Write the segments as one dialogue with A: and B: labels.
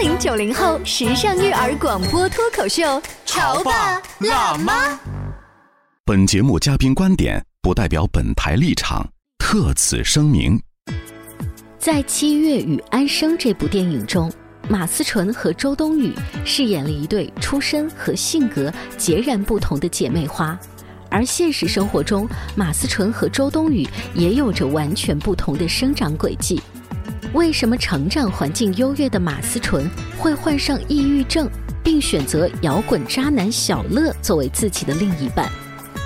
A: 零九零后时尚育儿广播脱口秀，潮爸辣妈。
B: 本节目嘉宾观点不代表本台立场，特此声明。
A: 在《七月与安生》这部电影中，马思纯和周冬雨饰演了一对出身和性格截然不同的姐妹花，而现实生活中，马思纯和周冬雨也有着完全不同的生长轨迹。为什么成长环境优越的马思纯会患上抑郁症，并选择摇滚渣男小乐作为自己的另一半？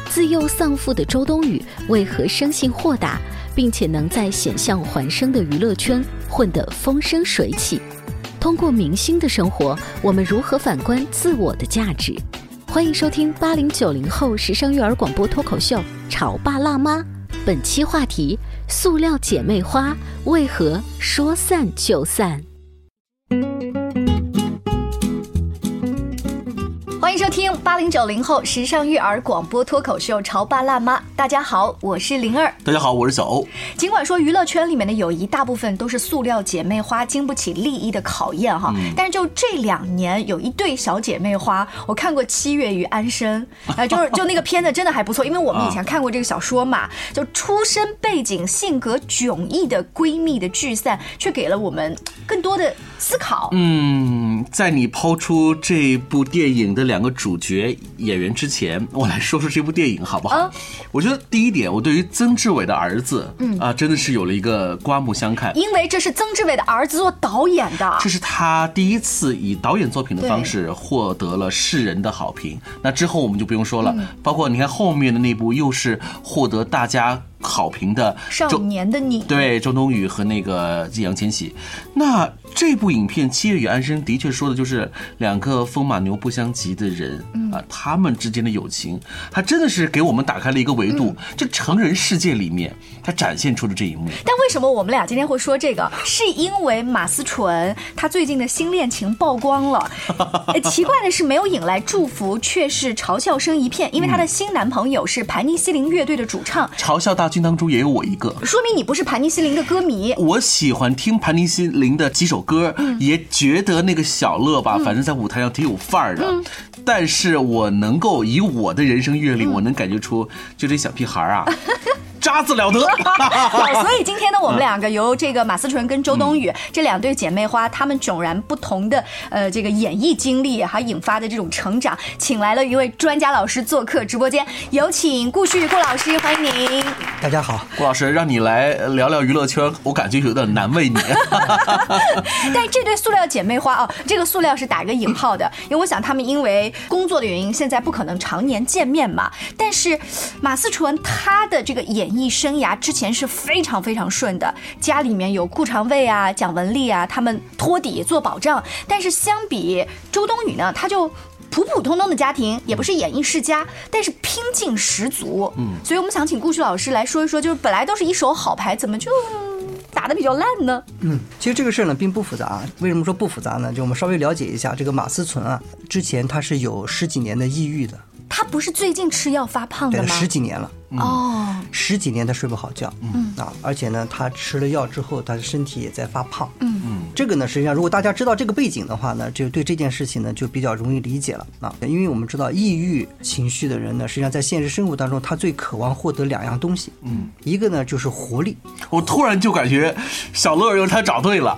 A: 自幼丧父的周冬雨为何生性豁达，并且能在险象环生的娱乐圈混得风生水起？通过明星的生活，我们如何反观自我的价值？欢迎收听八零九零后时尚育儿广播脱口秀《潮爸辣妈》，本期话题。塑料姐妹花为何说散就散？听八零九零后时尚育儿广播脱口秀《潮爸辣妈》。大家好，我是灵儿。
C: 大家好，我是小欧。
A: 尽管说娱乐圈里面的友谊大部分都是塑料姐妹花，经不起利益的考验哈。但是就这两年有一对小姐妹花，我看过《七月与安生》，啊，就是就那个片子真的还不错，因为我们以前看过这个小说嘛。就出身背景、性格迥异的闺蜜的聚散，却给了我们更多的思考。
C: 嗯，在你抛出这部电影的两。个主角演员之前，我来说说这部电影好不好？我觉得第一点，我对于曾志伟的儿子，嗯啊，真的是有了一个刮目相看，
A: 因为这是曾志伟的儿子做导演的，
C: 这是他第一次以导演作品的方式获得了世人的好评。那之后我们就不用说了，包括你看后面的那部，又是获得大家。好评的
A: 少年的你，
C: 对周冬雨和那个易烊千玺，那这部影片《七月与安生》的确说的就是两个风马牛不相及的人啊，他们之间的友情，还真的是给我们打开了一个维度。这成人世界里面，他展现出的这一幕。
A: 但为什么我们俩今天会说这个？是因为马思纯她最近的新恋情曝光了。奇怪的是，没有引来祝福，却是嘲笑声一片。因为她的新男朋友是盘尼西林乐队的主唱，
C: 嘲笑大。军当中也有我一个，
A: 说明你不是盘尼西林的歌迷。
C: 我喜欢听盘尼西林的几首歌，也觉得那个小乐吧，反正在舞台上挺有范儿的。但是我能够以我的人生阅历，我能感觉出，就这小屁孩啊。渣子了得，
A: 所以今天呢，我们两个由这个马思纯跟周冬雨这两对姐妹花，她们迥然不同的呃这个演艺经历，还引发的这种成长，请来了一位专家老师做客直播间，有请顾旭顾老师，欢迎您。
D: 大家好，
C: 顾老师，让你来聊聊娱乐圈，我感觉有点难为你。
A: 但这对塑料姐妹花啊，这个塑料是打一个引号的，因为我想他们因为工作的原因，现在不可能常年见面嘛。但是马思纯她的这个演演艺生涯之前是非常非常顺的，家里面有顾长卫啊、蒋雯丽啊，他们托底做保障。但是相比周冬雨呢，她就普普通通的家庭，也不是演艺世家，但是拼劲十足。嗯，所以我们想请顾旭老师来说一说，就是本来都是一手好牌，怎么就打的比较烂呢？
D: 嗯，其实这个事儿呢并不复杂。为什么说不复杂呢？就我们稍微了解一下，这个马思纯啊，之前他是有十几年的抑郁的。
A: 他不是最近吃药发胖的吗？
D: 十几年了
A: 哦，
D: 十几年他睡不好觉，嗯啊，而且呢，他吃了药之后，他的身体也在发胖，嗯。嗯，这个呢，实际上如果大家知道这个背景的话呢，就对这件事情呢就比较容易理解了啊，因为我们知道抑郁情绪的人呢，实际上在现实生活当中，他最渴望获得两样东西，嗯，一个呢就是活力，
C: 我突然就感觉小乐又他找对了，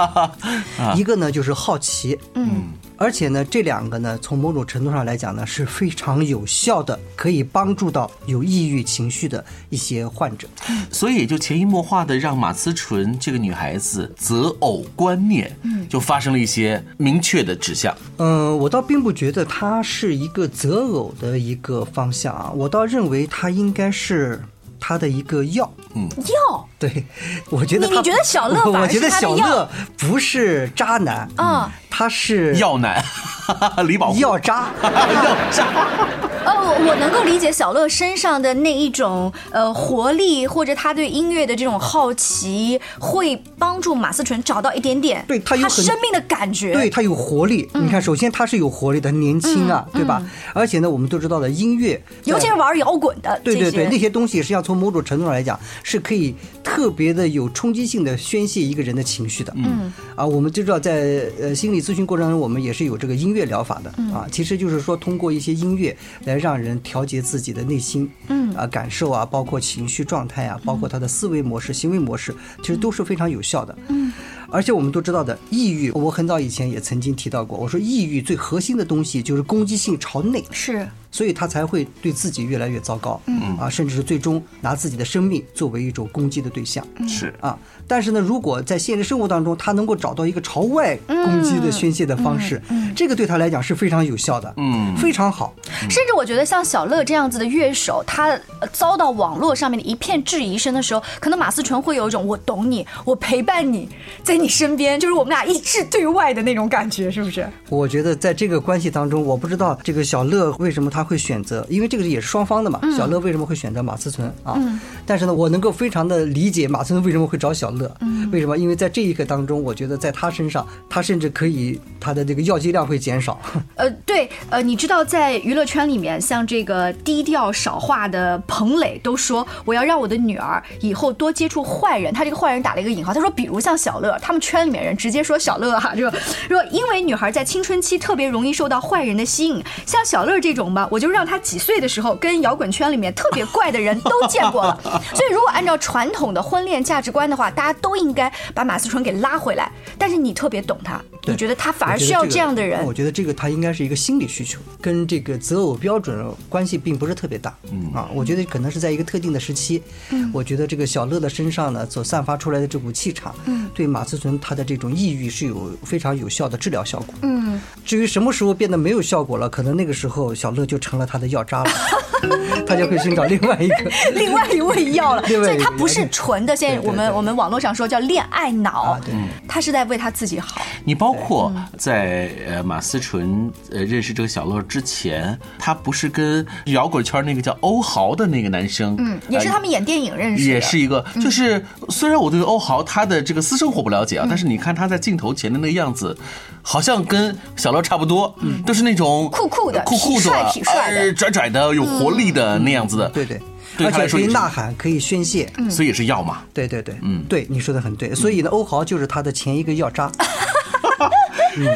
D: 一个呢就是好奇，嗯。而且呢，这两个呢，从某种程度上来讲呢，是非常有效的，可以帮助到有抑郁情绪的一些患者。
C: 所以，也就潜移默化的让马思纯这个女孩子择偶观念，嗯，就发生了一些明确的指向。
D: 嗯，我倒并不觉得它是一个择偶的一个方向啊，我倒认为它应该是。他的一个药，
A: 嗯，药，
D: 对，我觉得
A: 你觉得小乐，
D: 我觉得小乐不是渣男啊，他是
C: 药男，李宝
D: 药渣，
C: 药渣，
A: 哦，我能够理解小乐身上的那一种呃活力，或者他对音乐的这种好奇，会帮助马思纯找到一点点
D: 对他有很
A: 生命的感觉。
D: 对，他有活力。
A: 嗯
D: 你看，首先他是有活力的，年轻啊，对吧？而且呢，我们都知道的音乐，
A: 尤其是玩摇滚的，
D: 对对对，那些东西实际上从某种程度上来讲，是可以特别的有冲击性的宣泄一个人的情绪的。嗯，啊，我们就知道在呃心理咨询过程中，我们也是有这个音乐疗法的。啊，其实就是说通过一些音乐来让人调节自己的内心，嗯啊感受啊，包括情绪状态啊，包括他的思维模式、行为模式，其实都是非常有效的。嗯。而且我们都知道的，抑郁，我很早以前也曾经提到过，我说抑郁最核心的东西就是攻击性朝内，
A: 是
D: 所以他才会对自己越来越糟糕，嗯啊，甚至是最终拿自己的生命作为一种攻击的对象，
C: 是
D: 啊。但是呢，如果在现实生活当中，他能够找到一个朝外攻击的宣泄的方式，这个对他来讲是非常有效的，嗯，非常好。
A: 甚至我觉得像小乐这样子的乐手，他呃遭到网络上面的一片质疑声的时候，可能马思纯会有一种我懂你，我陪伴你，在你身边，就是我们俩一致对外的那种感觉，是不是？
D: 我觉得在这个关系当中，我不知道这个小乐为什么他会选择，因为这个也是双方的嘛。小乐为什么会选择马思纯啊？但是呢，我能够非常的理解马思纯为什么会找小乐。为什么？因为在这一刻当中，我觉得在他身上，他甚至可以他的这个药剂量会减少。
A: 呃，对，呃，你知道在娱乐圈里面，像这个低调少话的彭磊都说，我要让我的女儿以后多接触坏人。他这个坏人打了一个引号，他说，比如像小乐，他们圈里面人直接说小乐哈、就说因为女孩在青春期特别容易受到坏人的吸引，像小乐这种吧，我就让他几岁的时候跟摇滚圈里面特别怪的人都见过了。所以如果按照传统的婚恋价值观的话，大家都应该把马思纯给拉回来。但是你特别懂他，
D: 对
A: 你觉得他反而需要这样的人
D: 我。觉得这个他应该是一个心理需求，跟这个择偶标准关系并不是特别大。嗯啊，我觉得可能是在一个特定的时期。嗯，我觉得这个小乐的身上呢所散发出来的这股气场，嗯，对马思纯他的这种抑郁是有非常有效的治疗效果。
A: 嗯，
D: 至于什么时候变得没有效果了，可能那个时候小乐就成了他的药渣了，他就会寻找另外一个。
A: 另外一味药了，所以他不是纯的。现在我们我们网络上说叫恋爱脑
D: 啊，对
A: 他是在为他自己好。
C: 你包括在呃马思纯呃认识这个小乐之前，他不是跟摇滚圈那个叫欧豪的那个男生，
A: 嗯，也是他们演电影认识的，
C: 也是一个，就是虽然我对欧豪他的这个私生活不了解啊，但是你看他在镜头前的那个样子，好像跟小乐差不多，都是那种
A: 酷酷的
C: 酷酷的、
A: 痞帅痞帅的。
C: 呃拽拽的、有活力的那样子的，
D: 对对，
C: 对
D: 而且可以
C: 他来说也是。
D: 呐喊，可以宣泄。
C: 所以也是药嘛。
D: 对对对，
C: 嗯。
D: 对，你说的很对。所以呢，欧豪就是他的前一个药渣。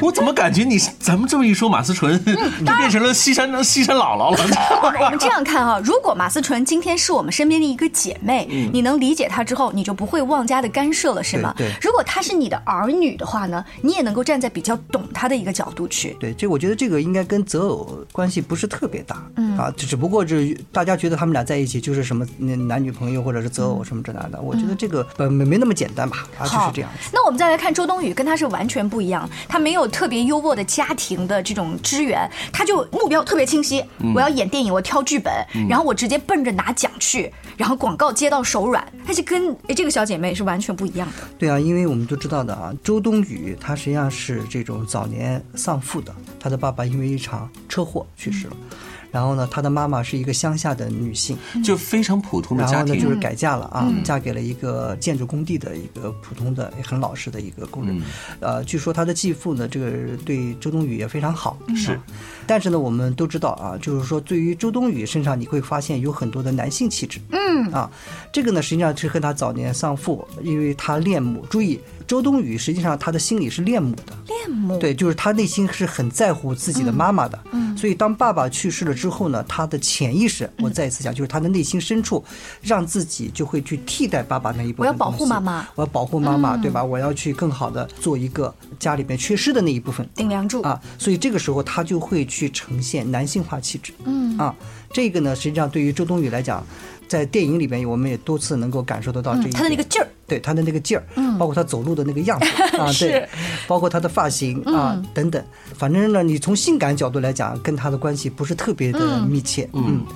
C: 我怎么感觉你咱们这么一说，马思纯 就变成了西山 西山姥姥了？
A: 我们这样看啊，如果马思纯今天是我们身边的一个姐妹，你能理解她之后，你就不会妄加的干涉了，是吗？
D: 对对
A: 如果她是你的儿女的话呢，你也能够站在比较懂她的一个角度去。
D: 对，这我觉得这个应该跟择偶关系不是特别大，嗯啊，只不过是大家觉得他们俩在一起就是什么嗯男女朋友或者是择偶什么这那的，我觉得这个呃没没那么简单吧，啊，就是这样。
A: 那我们再来看周冬雨，跟她是完全不一样，她没有特别优渥的家庭的这种支援，他就目标特别清晰，我要演电影，我挑剧本，然后我直接奔着拿奖去，然后广告接到手软，他是跟诶这个小姐妹是完全不一样的。
D: 对啊，因为我们都知道的啊，周冬雨她实际上是这种早年丧父的，她的爸爸因为一场车祸去世了，然后呢，他的妈妈是一个乡下的女性，
C: 就非常普通的家
D: 然后呢，
C: 庭，
D: 就是改嫁了啊，嫁给了一个建筑工地的一个普通的、也很老实的一个工人。呃，据说他的继父呢，这个对周冬雨也非常好。
C: 是
D: 啊但是呢，我们都知道啊，就是说对于周冬雨身上，你会发现有很多的男性气质。嗯啊，这个呢，实际上是和他早年丧父，因为他恋母。注意，周冬雨实际上她的心里是恋母的。
A: 恋母，
D: 对，就是她内心是很在乎自己的妈妈的，嗯，所以当爸爸去世了之后呢，她的潜意识，我再一次讲，就是她的内心深处，让自己就会去替代爸爸那一部分。
A: 我要保护妈妈，
D: 我要保护妈妈，对吧？我要去更好的做一个家里面缺失的那一部分。
A: 顶梁柱
D: 啊，所以这个时候他就会去呈现男性化气质。嗯啊，这个呢，实际上对于周冬雨来讲，在电影里边我们也多次能够感受得到这一点。
A: 他的那个劲儿，
D: 对他的那个劲儿，嗯，包括他走路的那个样子 啊，对，包括他的发型啊等等，反正呢，你从性感角度来讲，跟他的关系不是特别的密切，嗯。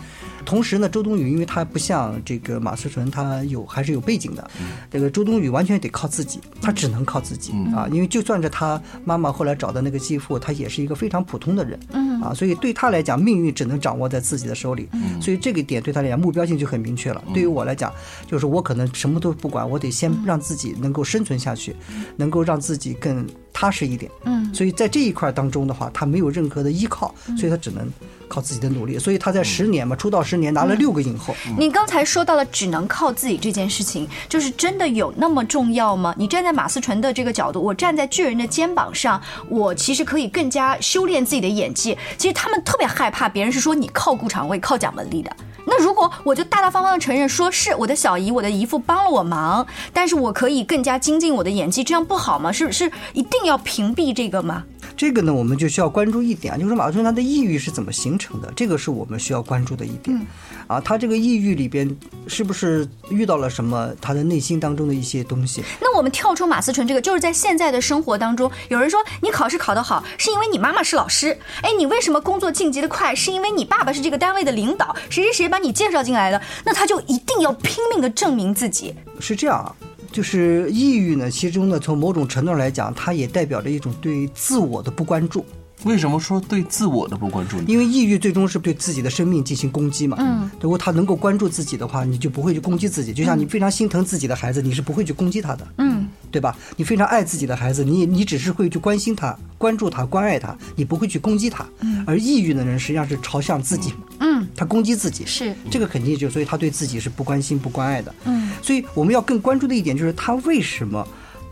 D: 同时呢，周冬雨因为她不像这个马思纯，她有还是有背景的，这个周冬雨完全得靠自己，她只能靠自己啊，因为就算是她妈妈后来找的那个继父，他也是一个非常普通的人，嗯。啊，所以对她来讲，命运只能掌握在自己的手里，所以这个点对她来讲目标性就很明确了。对于我来讲，就是我可能什么都不管，我得先让自己能够生存下去，能够让自己更踏实一点，嗯，所以在这一块当中的话，他没有任何的依靠，所以他只能靠自己的努力，所以他在十年嘛，出道十年拿了六个影后。
A: 你刚才说到了只能靠自己这件事情，就是真的有那么重要吗？你站在马思纯的这个角度，我站在巨人的肩膀上，我其实可以更加修炼自己的演技。其实他们特别害怕别人是说你靠顾长卫、靠蒋雯丽的。那如果我就大大方方的承认说是我的小姨、我的姨父帮了我忙，但是我可以更加精进我的演技，这样不好吗？是是一定要屏蔽这个吗？
D: 这个呢，我们就需要关注一点，就是马思纯他的抑郁是怎么形成的，这个是我们需要关注的一点。啊，他这个抑郁里边是不是遇到了什么？他的内心当中的一些东西？
A: 那我们跳出马思纯这个，就是在现在的生活当中，有人说你考试考得好，是因为你妈妈是老师。哎，你为什么工作晋级的快？是因为你爸爸是这个单位的领导，谁谁谁把你介绍进来的？那他就一定要拼命的证明自己。
D: 是这样啊，就是抑郁呢，其中呢，从某种程度上来讲，它也代表着一种对自我的不关注。
C: 为什么说对自我的不关注呢？
D: 因为抑郁最终是对自己的生命进行攻击嘛。
A: 嗯，
D: 如果他能够关注自己的话，你就不会去攻击自己。就像你非常心疼自己的孩子，你是不会去攻击他的。
A: 嗯，
D: 对吧？你非常爱自己的孩子，你你只是会去关心他、关注他、关爱他，你不会去攻击他。
A: 嗯
D: 而抑郁的人实际上是朝向自己，
A: 嗯，
D: 他攻击自己。
A: 是
D: 这个肯定就，所以他对自己是不关心、不关爱的。
A: 嗯，
D: 所以我们要更关注的一点就是他为什么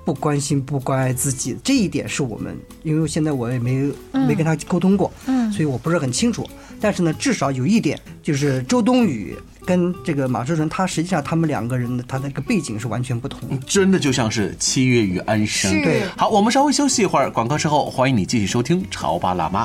D: 不关心、不关爱自己，这一点是我们，因为现在我也没没跟他沟通过，
A: 嗯
D: 所以我不是很清楚。但是呢，至少有一点就是周冬雨跟这个马志纯，他实际上他们两个人的他那个背景是完全不同的。
C: 真的就像是七月与安生。
A: 是
D: 对
C: 好，我们稍微休息一会儿，广告之后欢迎你继续收听《潮爸辣妈》。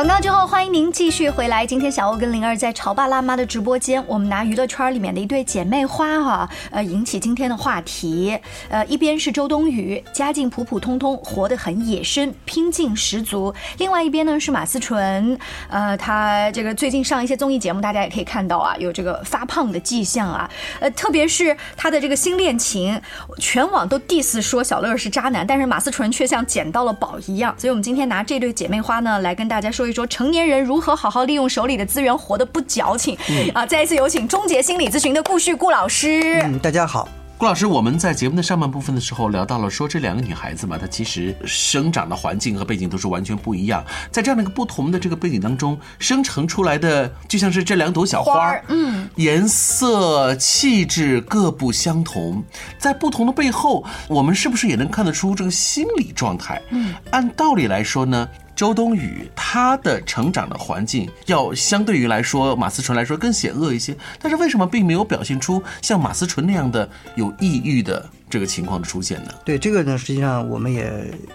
A: 广告之后，欢迎您继续回来。今天小欧跟灵儿在潮爸辣妈的直播间，我们拿娱乐圈里面的一对姐妹花哈、呃，引起今天的话题。呃，一边是周冬雨，家境普普通通，活得很野生，拼劲十足；另外一边呢是马思纯，呃，她这个最近上一些综艺节目，大家也可以看到啊，有这个发胖的迹象啊。呃，特别是她的这个新恋情，全网都 diss 说小乐是渣男，但是马思纯却像捡到了宝一样。所以我们今天拿这对姐妹花呢，来跟大家说一说成年人如何好好利用手里的资源，活得不矫情。嗯啊，再一次有请终结心理咨询的顾旭顾老师。
D: 嗯，大家好。
C: 顾老师，我们在节目的上半部分的时候聊到了，说这两个女孩子嘛，她其实生长的环境和背景都是完全不一样，在这样的一个不同的这个背景当中，生成出来的就像是这两朵小花
A: 嗯，
C: 颜色、气质各不相同，在不同的背后，我们是不是也能看得出这个心理状态？嗯，按道理来说呢。周冬雨她的成长的环境要相对于来说马思纯来说更险恶一些，但是为什么并没有表现出像马思纯那样的有抑郁的这个情况的出现呢？
D: 对这个呢，实际上我们也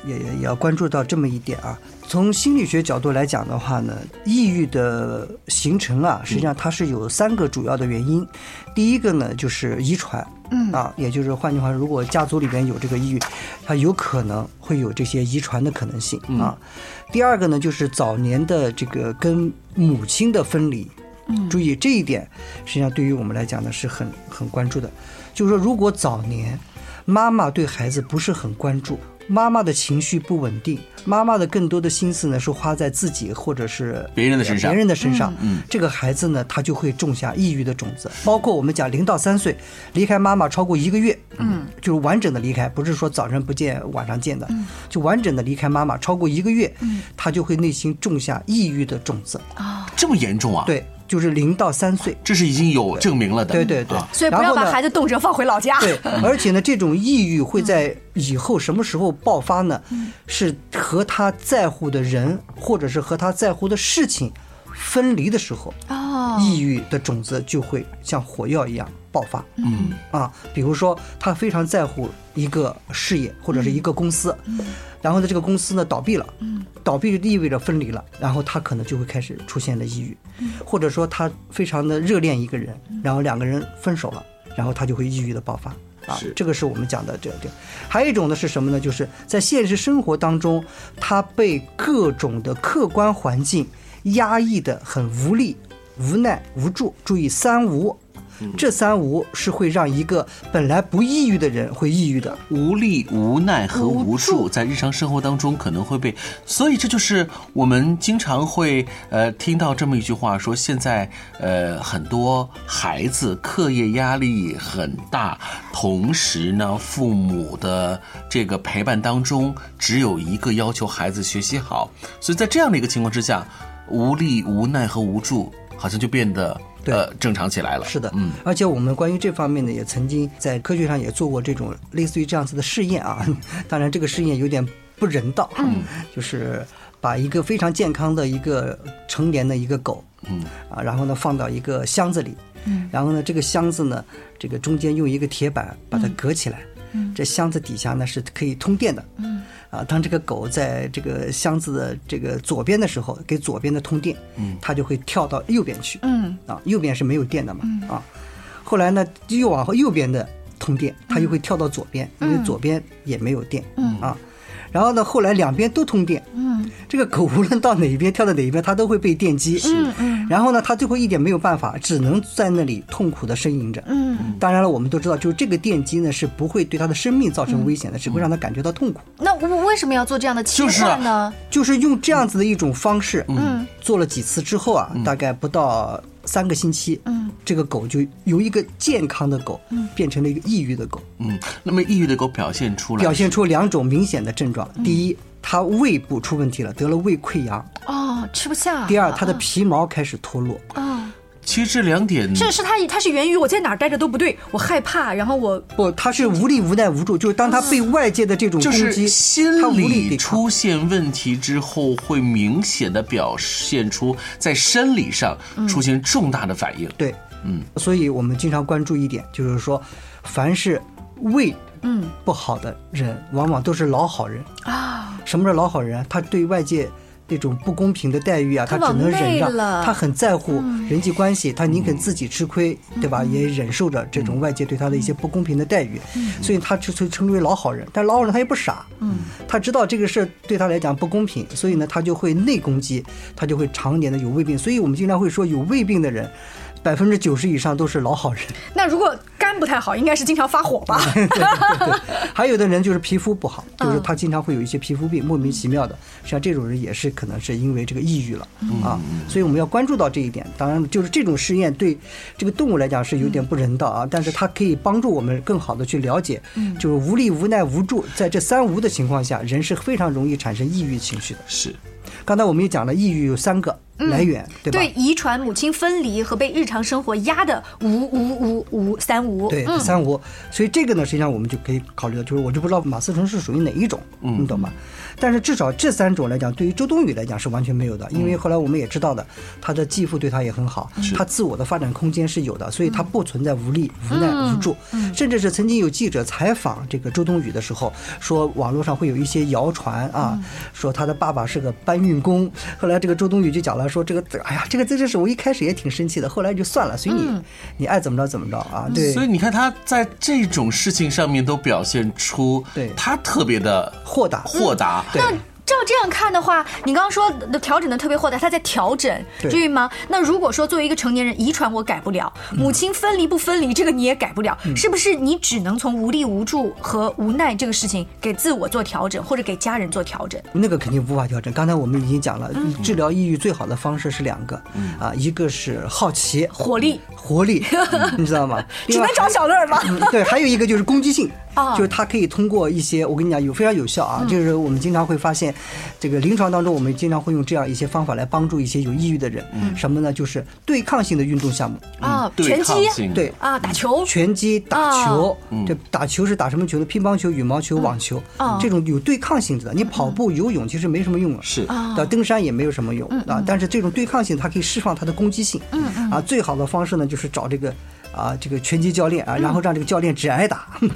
D: 也也要关注到这么一点啊。从心理学角度来讲的话呢，抑郁的形成啊，实际上它是有三个主要的原因。第一个呢就是遗传，
A: 嗯
D: 啊，也就是换句话，如果家族里边有这个抑郁，它有可能会有这些遗传的可能性啊。第二个呢就是早年的这个跟母亲的分离，
A: 嗯
D: 注意这一点，实际上对于我们来讲呢是很很关注的。就是说，如果早年妈妈对孩子不是很关注，妈妈的情绪不稳定，妈妈的更多的心思呢是花在自己或者是
C: 别人的身上。
D: 别人的身上，
C: 嗯嗯。
D: 这个孩子呢他就会种下抑郁的种子。包括我们讲零到三岁离开妈妈超过一个月，
A: 嗯，
D: 就是完整的离开，不是说早晨不见晚上见的，就完整的离开妈妈超过一个月，
A: 嗯。
D: 他就会内心种下抑郁的种子。
C: 啊这么严重啊？，
D: 对，就是零到三岁。
C: 这是已经有证明了的。
D: 对对对
C: 啊，
A: 所以不要把孩子动辄放回老家。
D: 对，而且呢，这种抑郁会在以后什么时候爆发呢？
A: 嗯
D: 是和他在乎的人或者是和他在乎的事情分离的时候。
A: 哦，哦
D: 抑郁的种子就会像火药一样爆发。嗯啊，比如说他非常在乎一个事业或者是一个公司，然后呢，这个公司呢倒闭了，倒闭就意味着分离了，然后他可能就会开始出现了抑郁，或者说他非常的热恋一个人，然后两个人分手了，然后他就会抑郁的爆发。啊
C: 是，
D: 这个是我们讲的这这。还有一种呢是什么呢？就是在现实生活当中，他被各种的客观环境压抑的很无力、无奈、无助。注意三无，这三无是会让一个本来不抑郁的人会抑郁的。
C: 无力、无奈和无助，在日常生活当中可能会被，所以这就是我们经常会呃听到这么一句话，说现在呃很多孩子课业压力很大，同时呢父母的这个陪伴当中只有一个要求孩子学习好，所以在这样的一个情况之下，无力、无奈和无助好像就变得呃正常起来了。
D: 是的，
C: 嗯，
D: 而且我们关于这方面呢，也曾经在科学上也做过这种类似于这样子的试验啊。当然，这个试验有点不人道，嗯，就是把一个非常健康的一个成年的一个狗，
C: 嗯。
D: 啊，然后呢放到一个箱子里，嗯，然后呢这个箱子呢，这个中间用一个铁板把它隔起来，嗯，这箱子底下呢是可以通电的，嗯，啊，当这个狗在这个箱子的这个左边的时候，给左边的通电，嗯，它就会跳到右边去，
A: 嗯。
D: 啊，右边是没有电的嘛，啊，后来呢又往后右边的通电，它又会跳到左边，因为左边也没有电，嗯啊，然后呢后来两边都通电，嗯，这个狗无论到哪一边跳到哪一边，它都会被电击，嗯嗯，然后呢它最后一点没有办法，只能在那里痛苦的呻吟着，嗯，当然了，我们都知道，就是这个电击呢是不会对它的生命造成危险的，只会让它感觉到痛苦。
A: 那我为什么要做这样的切
C: 就是啊
A: 换呢？
D: 就是用这样子的一种方式，嗯，做了几次之后啊，大概不到三个星期，嗯，这个狗就由一个健康的狗，嗯，变成了一个抑郁的狗，
C: 嗯，那么抑郁的狗表现出来
D: 表现出两种明显的症状：第一，它胃部出问题了，得了胃溃疡；
A: 哦，吃不下。
D: 第二，它的皮毛开始脱落。
A: 哦，
C: 其实这两点
A: 是是他，他是源于我在哪儿待着都不对，我害怕，然后我
D: 不，他是无力、无奈、无助，就是当他被外界的这种
C: 就是
D: 攻击，
C: 心
D: 它无力
C: 理。出现问题之后，会明显的表现出在生理上出现重大的反应。
D: 对，嗯，所以我们经常关注一点，就是说，凡是胃
A: 嗯
D: 不好的人，往往都是老好人。
A: 啊，
D: 什么是老好人啊？他对外界那种不公平的待遇啊，
A: 他
D: 他只能忍让他很在乎人际关系，他宁肯自己吃亏，对吧？也忍受着这种外界对他的一些不公平的待遇，所以他就称称之为老好人。但老好人他也不傻，嗯，他知道这个事儿对他来讲不公平，所以呢，他就会内攻击，他就会常年的有胃病。所以我们经常会说，有胃病的人。百分之九十以上都是老好人，
A: 那如果肝不太好，应该是经常发火吧？
D: 对对对还有的人就是皮肤不好，
A: 嗯
D: 就是他经常会有一些皮肤病，莫名其妙的。像这种人也是可能是因为这个抑郁了
A: 嗯
D: 啊，所以我们要关注到这一点。当然，就是这种试验对这个动物来讲是有点不人道啊，但是它可以帮助我们更好的去了解，
A: 嗯
D: 就是无力、无奈、无助，在这三无的情况下，人是非常容易产生抑郁情绪的。
C: 是，
D: 刚才我们也讲了，抑郁有三个来源，对吧？
A: 对，遗传、母亲分离和被日常生活压的无无无无三无。
D: 对，
A: 嗯
D: 三无。所以这个呢，实际上我们就可以考虑到，就是我就不知道马思纯是属于哪一种，
C: 嗯
D: 你懂吗？但是至少这三种来讲，对于周冬雨来讲是完全没有的，因为后来我们也知道的，她的继父对她也很好，她自我的发展空间是有的，所以她不存在无力、无奈、无助，甚至是曾经有记者采访这个周冬雨的时候，说网络上会有一些谣传啊，说她的爸爸是个搬运工，后来这个周冬雨就讲了，说这个，哎呀，这个这这是我一开始也挺生气的，后来就算了，随你，你爱怎么着怎么着啊，对。
C: 所以你看他在这种事情上面都表现出
D: 对。
C: 他特别的
D: 豁达。
C: 豁达。
D: 对
A: 那照这样看的话，你刚刚说的调整的特别豁达，他在调整，至于吗？那如果说作为一个成年人，遗传我改不了，母亲分离不分离，这个你也改不了，是不是？你只能从无力无助和无奈这个事情给自我做调整，或者给家人做调整。
D: 那个肯定无法调整。刚才我们已经讲了，治疗抑郁最好的方式是两个，啊，一个是好奇、
A: 活力
D: 活力，你知道吗？
A: 只能找小乐儿吗？
D: 嗯对，还有一个就是攻击性。
A: 哦
D: 就是它可以通过一些，我跟你讲有非常有效啊，就是我们经常会发现，这个临床当中我们经常会用这样一些方法来帮助一些有抑郁的人，什么呢？就是对抗性的运动项目，
A: 啊，
C: 对
A: 拳击
D: 对。
A: 啊，打球，
D: 拳击、打球
A: 哦，
D: 这打球是打什么球呢？乒乓球、羽毛球、网球
A: 哦，
D: 这种有对抗性质的。你跑步、游泳其实没什么用了，
C: 是
D: 的，登山也没有什么用啊。但是这种对抗性，它可以释放它的攻击性。啊，最好的方式呢，就是找这个。啊，这个拳击教练啊，然后让这个教练只挨打，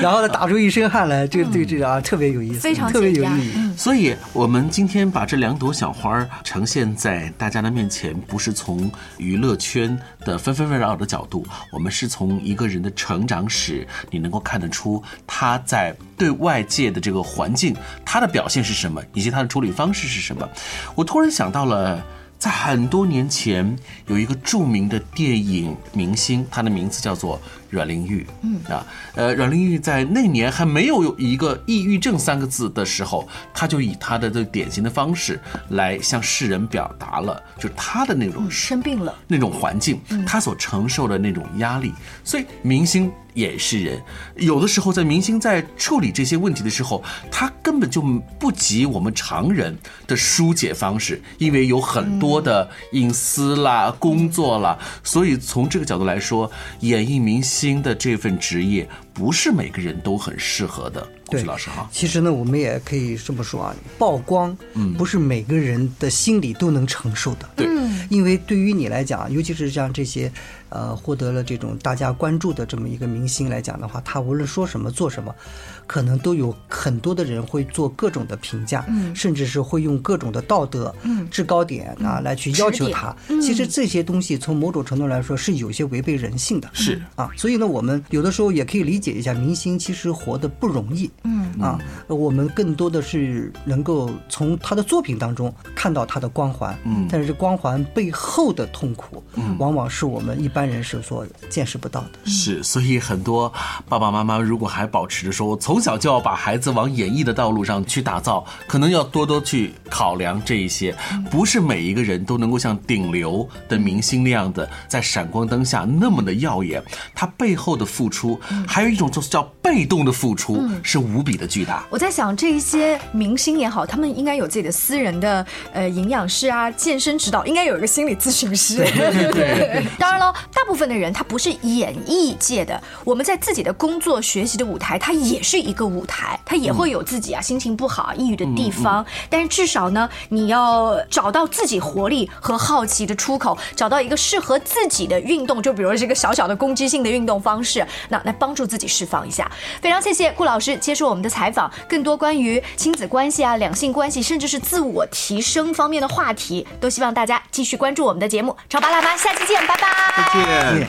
D: 然后呢打出一身汗来，这个对这个啊特别有意思，
A: 非常
D: 特别有意义。
C: 所以，我们今天把这两朵小花儿呈现在大家的面前，不是从娱乐圈的纷纷扰扰的角度，我们是从一个人的成长史，你能够看得出他在对外界的这个环境，他的表现是什么，以及他的处理方式是什么。我突然想到了。在很多年前，有一个著名的电影明星，他的名字叫做阮玲玉。嗯。啊，呃，阮玲玉在那年还没有有一个抑郁症三个字的时候，她就以她的这典型的方式来向世人表达了，就是他的那种
A: 生病了，
C: 那种环境，她所承受的那种压力。所以明星也是人，有的时候在明星在处理这些问题的时候，他根本就不及我们常人的疏解方式，因为有很多的隐私啦、工作啦，所以从这个角度来说，演艺明星的这份职业不是每个人都很适合的。
D: 对
C: 徐老师哈，
D: 其实呢，我们也可以这么说啊，曝光，嗯不是每个人的心理都能承受的。
C: 对，
D: 因为对于你来讲，尤其是像这些，呃，获得了这种大家关注的这么一个明星来讲的话，他无论说什么做什么，可能都有很多的人会做各种的评价，甚至是会用各种的道德、制高点啊来去要求他。其实这些东西从某种程度来说是有些违背人性的。
C: 是
D: 啊，所以呢，我们有的时候也可以理解一下，明星其实活得不容易。嗯啊，我们更多的是能够从他的作品当中看到他的光环。嗯，但是这光环背后的痛苦，嗯，往往是我们一般人是所见识不到的。
C: 是，所以很多爸爸妈妈如果还保持着说，我从小就要把孩子往演艺的道路上去打造，可能要多多去考量这一些。不是每一个人都能够像顶流的明星那样的，在闪光灯下那么的耀眼，他背后的付出，还有一种就是叫被动的付出，是无比的巨大。
A: 我在想，这一些明星也好，他们应该有自己的私人的呃营养师啊、健身指导，应该有一个心理咨询师。
C: 对对
A: 当然了，大部分的人他不是演艺界的，我们在自己的工作、学习的舞台，它也是一个舞台，它也会有自己啊心情不好、抑郁的地方。但是至少呢，你要找到自己活力和好奇的出口，找到一个适合自己的运动，就比如这个小小的攻击性的运动方式，那来帮助自己释放一下。非常谢谢顾老师接受我们的采访，更多关于亲子关系啊、两性关系，甚至是自我提升方面的话题，都希望大家继续关注我们的节目《潮爸辣妈》，下期见，拜拜。
C: 再见。
D: 见